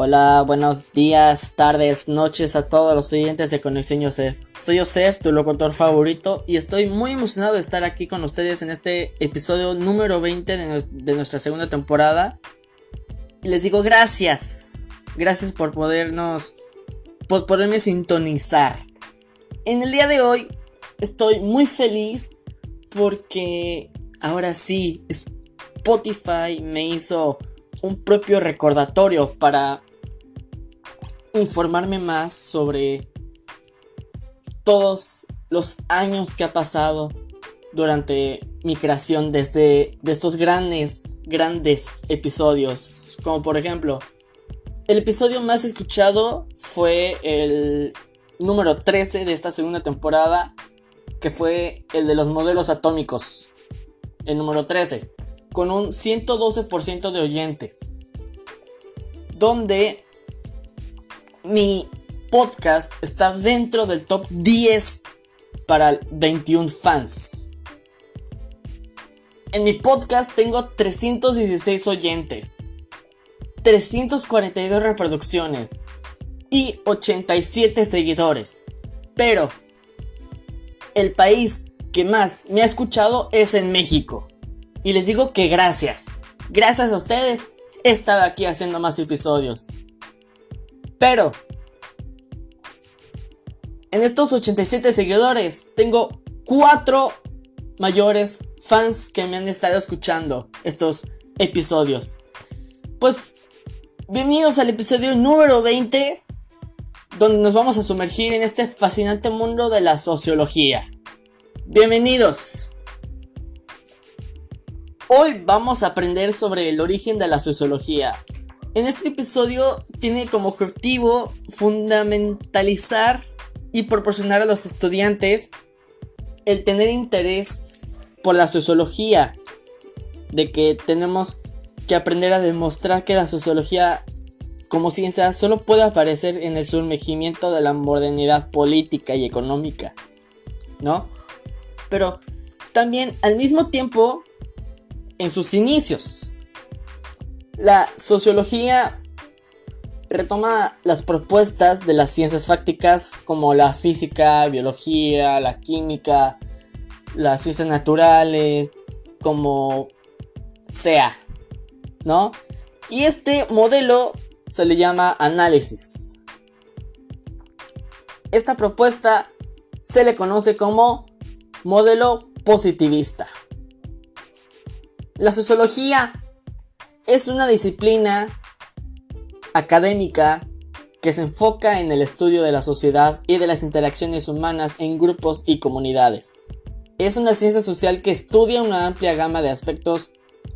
Hola, buenos días, tardes, noches a todos los oyentes de Conexión Yosef. Soy Yosef, tu locutor favorito, y estoy muy emocionado de estar aquí con ustedes en este episodio número 20 de, nuestra segunda temporada. Les digo gracias, gracias por podernos, por poderme sintonizar. En el día de hoy estoy muy feliz porque ahora sí, Spotify me hizo un propio recordatorio para informarme más sobre todos los años que ha pasado durante mi creación desde de estos grandes, grandes episodios. Como por ejemplo, el episodio más escuchado fue el número 13 de esta segunda temporada, que fue el de los modelos atómicos. El número 13 con un 112% de oyentes. Donde mi podcast está dentro del top 10 para 21 fans. En mi podcast tengo 316 oyentes, 342 reproducciones y 87 seguidores. Pero el país que más me ha escuchado es en México. Y les digo que gracias. Gracias a ustedes he estado aquí haciendo más episodios. Pero, en estos 87 seguidores, tengo 4 mayores fans que me han estado escuchando estos episodios. Pues, bienvenidos al episodio número 20, donde nos vamos a sumergir en este fascinante mundo de la sociología. Bienvenidos. Hoy vamos a aprender sobre el origen de la sociología. En este episodio tiene como objetivo fundamentalizar y proporcionar a los estudiantes el tener interés por la sociología, de que tenemos que aprender a demostrar que la sociología como ciencia solo puede aparecer en el sumergimiento de la modernidad política y económica, ¿no? Pero también al mismo tiempo en sus inicios. La sociología retoma las propuestas de las ciencias fácticas como la física, biología, la química, las ciencias naturales, como sea, ¿no? Y este modelo se le llama análisis. Esta propuesta se le conoce como modelo positivista. La sociología es una disciplina académica que se enfoca en el estudio de la sociedad y de las interacciones humanas en grupos y comunidades. Es una ciencia social que estudia una amplia gama de aspectos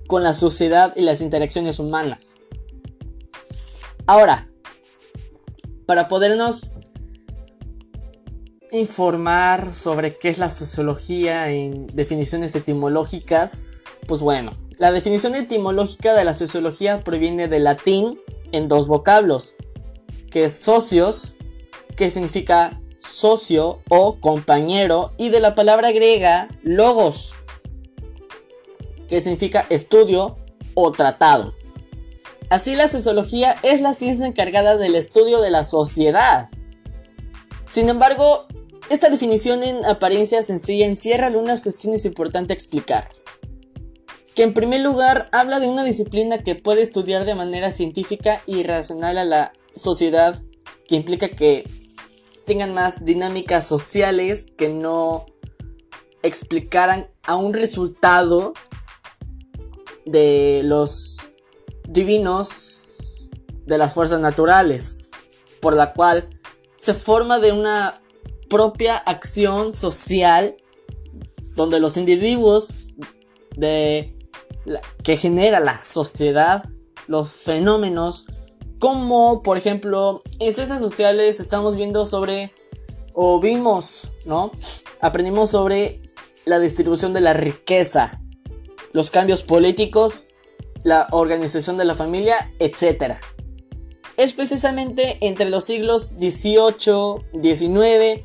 con la sociedad y las interacciones humanas. Ahora, para podernos informar sobre qué es la sociología en definiciones etimológicas, pues bueno, la definición etimológica de la sociología proviene del latín en dos vocablos, que es socios, que significa socio o compañero, y de la palabra griega logos, que significa estudio o tratado. Así la sociología es la ciencia encargada del estudio de la sociedad. Sin embargo, esta definición en apariencia sencilla encierra algunas cuestiones importantes a explicar. Que en primer lugar habla de una disciplina que puede estudiar de manera científica y racional a la sociedad, que implica que tengan más dinámicas sociales que no explicaran a un resultado de los divinos de las fuerzas naturales, por la cual se forma de una propia acción social donde los individuos de que genera la sociedad, los fenómenos, como por ejemplo en ciencias sociales estamos viendo sobre, o vimos, ¿no? Aprendimos sobre la distribución de la riqueza, los cambios políticos, la organización de la familia, etc. Es precisamente entre los siglos XVIII, XIX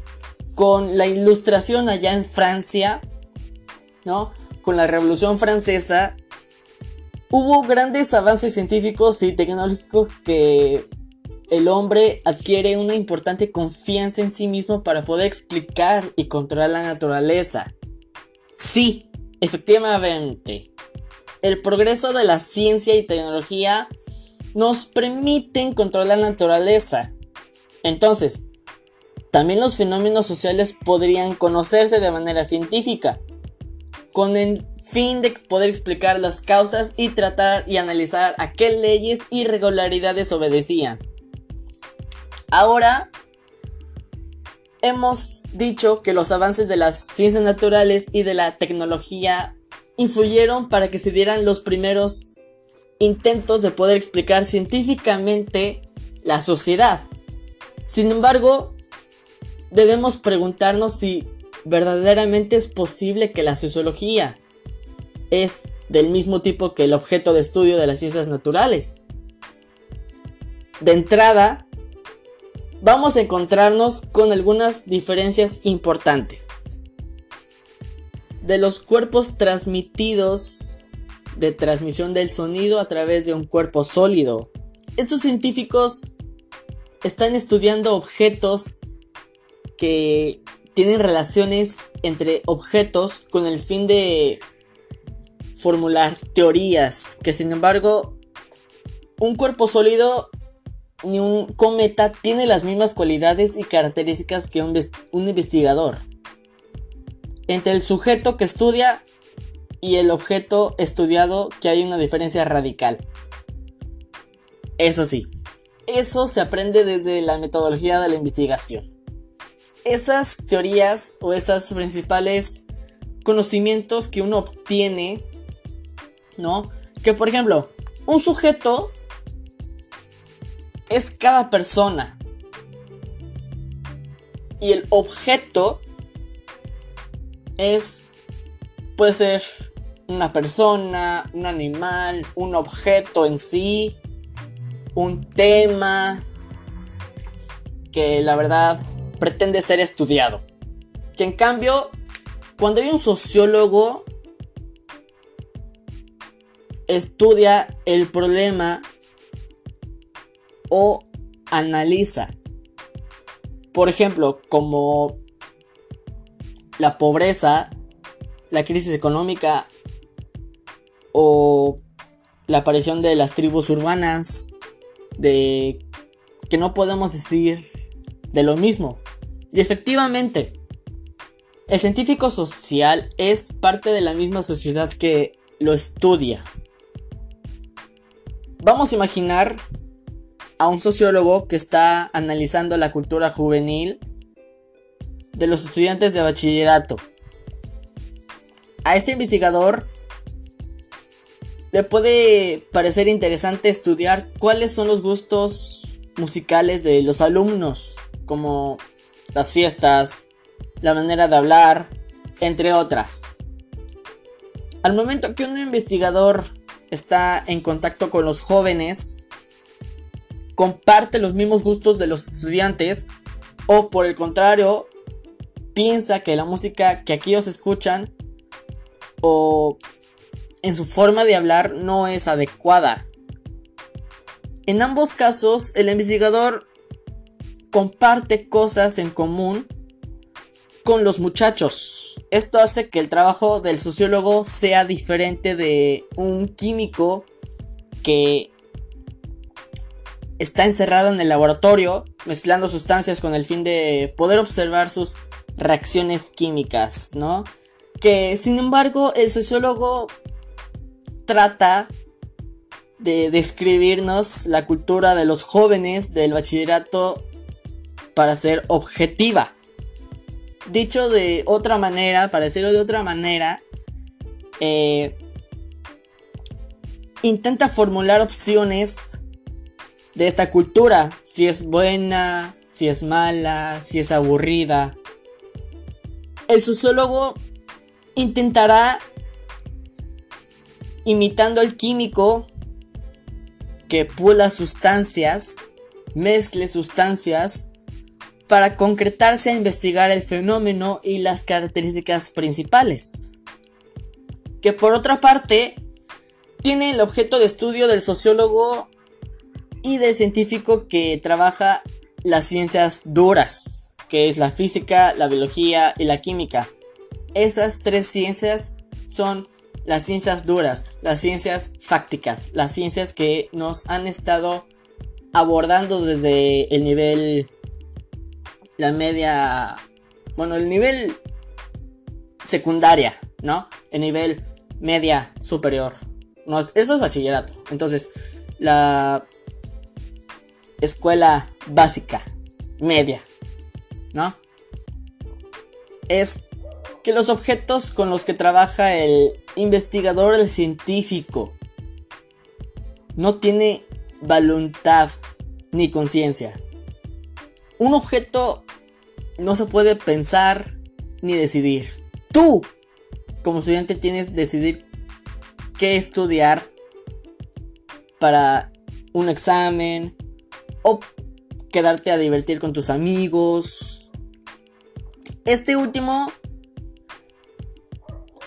con la ilustración allá en Francia, ¿no? Con la Revolución Francesa, hubo grandes avances científicos y tecnológicos que el hombre adquiere una importante confianza en sí mismo para poder explicar y controlar la naturaleza. Sí, efectivamente, el progreso de la ciencia y tecnología nos permiten controlar la naturaleza. Entonces, también los fenómenos sociales podrían conocerse de manera científica, con el fin de poder explicar las causas y tratar y analizar a qué leyes y regularidades obedecían. Ahora hemos dicho que los avances de las ciencias naturales y de la tecnología influyeron para que se dieran los primeros intentos de poder explicar científicamente la sociedad. Sin embargo, debemos preguntarnos si verdaderamente es posible que la sociología es del mismo tipo que el objeto de estudio de las ciencias naturales. De entrada, vamos a encontrarnos con algunas diferencias importantes. De los cuerpos transmitidos de transmisión del sonido a través de un cuerpo sólido. Estos científicos están estudiando objetos que tienen relaciones entre objetos con el fin de formular teorías que sin embargo un cuerpo sólido ni un cometa tiene las mismas cualidades y características que un, investigador. Entre el sujeto que estudia y el objeto estudiado que hay una diferencia radical. Eso sí, eso se aprende desde la metodología de la investigación. Esas teorías o esas principales conocimientos que uno obtiene, ¿no? Que por ejemplo, un sujeto es cada persona. Y el objeto es, puede ser una persona, un animal, un objeto en sí, un tema que la verdad pretende ser estudiado. Que en cambio, cuando hay un sociólogo, estudia el problema o analiza. Por ejemplo, como la pobreza, la crisis económica o la aparición de las tribus urbanas, de que no podemos decir de lo mismo. Y efectivamente, el científico social es parte de la misma sociedad que lo estudia. Vamos a imaginar a un sociólogo que está analizando la cultura juvenil de los estudiantes de bachillerato. A este investigador le puede parecer interesante estudiar cuáles son los gustos musicales de los alumnos, como las fiestas, la manera de hablar, entre otras. Al momento que un investigador está en contacto con los jóvenes, comparte los mismos gustos de los estudiantes o por el contrario piensa que la música que aquí ellos escuchan o en su forma de hablar no es adecuada. En ambos casos el investigador comparte cosas en común con los muchachos. Esto hace que el trabajo del sociólogo sea diferente de un químico que está encerrado en el laboratorio mezclando sustancias con el fin de poder observar sus reacciones químicas, ¿no? Que sin embargo el sociólogo trata de describirnos la cultura de los jóvenes del bachillerato para ser objetiva. Dicho de otra manera, para decirlo de otra manera, eh, intenta formular opciones de esta cultura, si es buena, si es mala, si es aburrida. El sociólogo intentará, imitando al químico, que pula sustancias, mezcle sustancias, para concretarse a investigar el fenómeno y las características principales. Que por otra parte, tiene el objeto de estudio del sociólogo y del científico que trabaja las ciencias duras, que es la física, la biología y la química. Esas tres ciencias son las ciencias duras, las ciencias fácticas, las ciencias que nos han estado abordando desde el nivel, la media, bueno, el nivel secundaria, ¿no? El nivel media superior. No, eso es bachillerato. Entonces, la escuela básica, media, ¿no? Es que los objetos con los que trabaja el investigador, el científico, no tiene voluntad ni conciencia. Un objeto no se puede pensar ni decidir. Tú, como estudiante, tienes que decidir qué estudiar para un examen o quedarte a divertir con tus amigos. Este último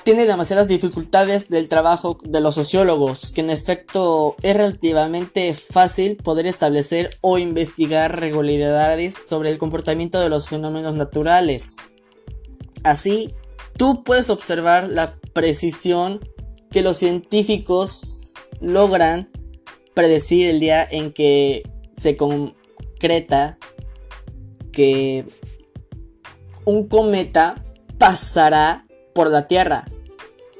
tiene demasiadas dificultades del trabajo de los sociólogos, que en efecto es relativamente fácil poder establecer o investigar regularidades sobre el comportamiento de los fenómenos naturales. Así, tú puedes observar la precisión que los científicos logran predecir el día en que se concreta que un cometa pasará por la Tierra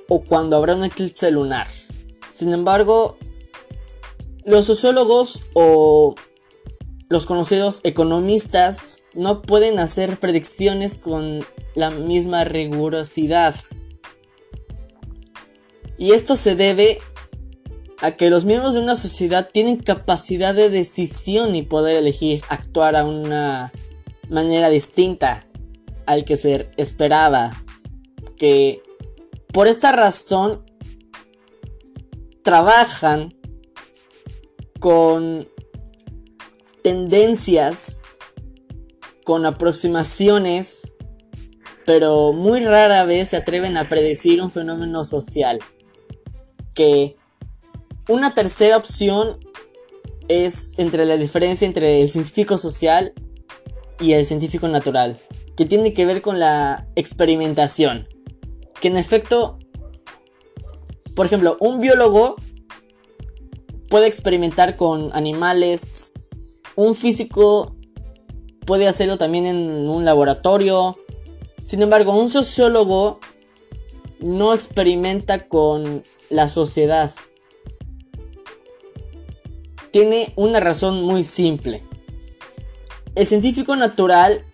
o cuando habrá un eclipse lunar. Sin embargo, los sociólogos o los conocidos economistas no pueden hacer predicciones con la misma rigurosidad. Y esto se debe a que los miembros de una sociedad tienen capacidad de decisión y poder elegir actuar a una manera distinta al que se esperaba. Que por esta razón trabajan con tendencias, con aproximaciones, pero muy rara vez se atreven a predecir un fenómeno social. Que una tercera opción es entre la diferencia entre el científico social y el científico natural, que tiene que ver con la experimentación. Que en efecto, por ejemplo, un biólogo puede experimentar con animales, un físico puede hacerlo también en un laboratorio. Sin embargo, un sociólogo no experimenta con la sociedad. Tiene una razón muy simple. El científico natural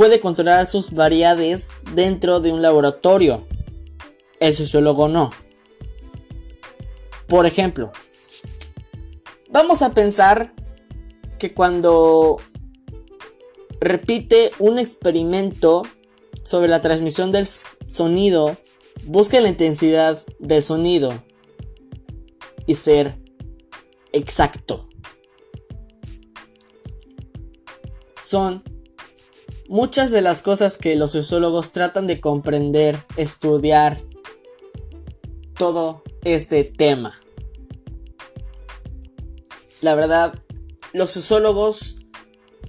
puede controlar sus variedades dentro de un laboratorio. El sociólogo no. Por ejemplo, vamos a pensar que cuando repite un experimento sobre la transmisión del sonido, busca la intensidad del sonido y ser exacto. Son muchas de las cosas que los sociólogos tratan de comprender, estudiar todo este tema. La verdad, los sociólogos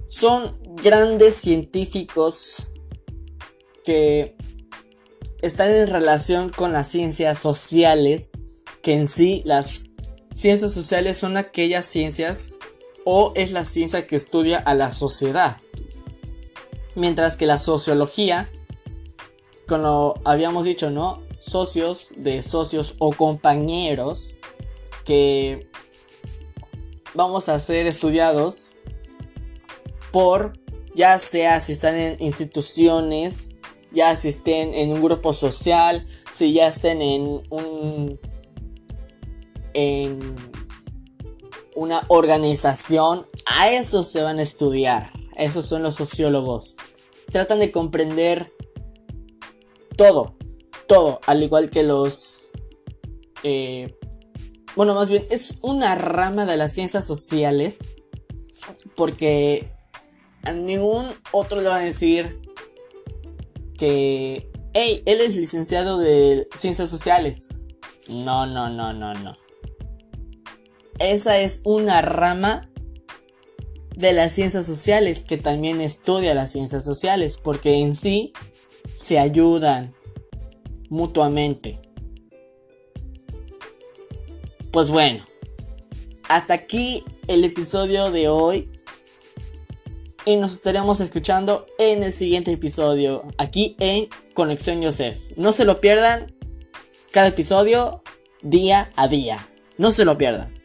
son grandes científicos que están en relación con las ciencias sociales, que en sí las ciencias sociales son aquellas ciencias o es la ciencia que estudia a la sociedad. Mientras que la sociología, como habíamos dicho, ¿no? Socios de socios o compañeros que vamos a ser estudiados por ya sea si están en instituciones, ya si estén en un grupo social, si ya estén en un en una organización, a eso se van a estudiar. Esos son los sociólogos. Tratan de comprender todo, todo, al igual que los... Eh, bueno, más bien es una rama de las ciencias sociales porque a ningún otro le van a decir que, hey, él es licenciado de ciencias sociales. No, no, no, no, no. esa es una rama de las ciencias sociales que también estudia las ciencias sociales porque en sí se ayudan mutuamente. Pues bueno, hasta aquí el episodio de hoy y nos estaremos escuchando en el siguiente episodio aquí en Conexión Joseph. No se lo pierdan cada episodio día a día. No se lo pierdan.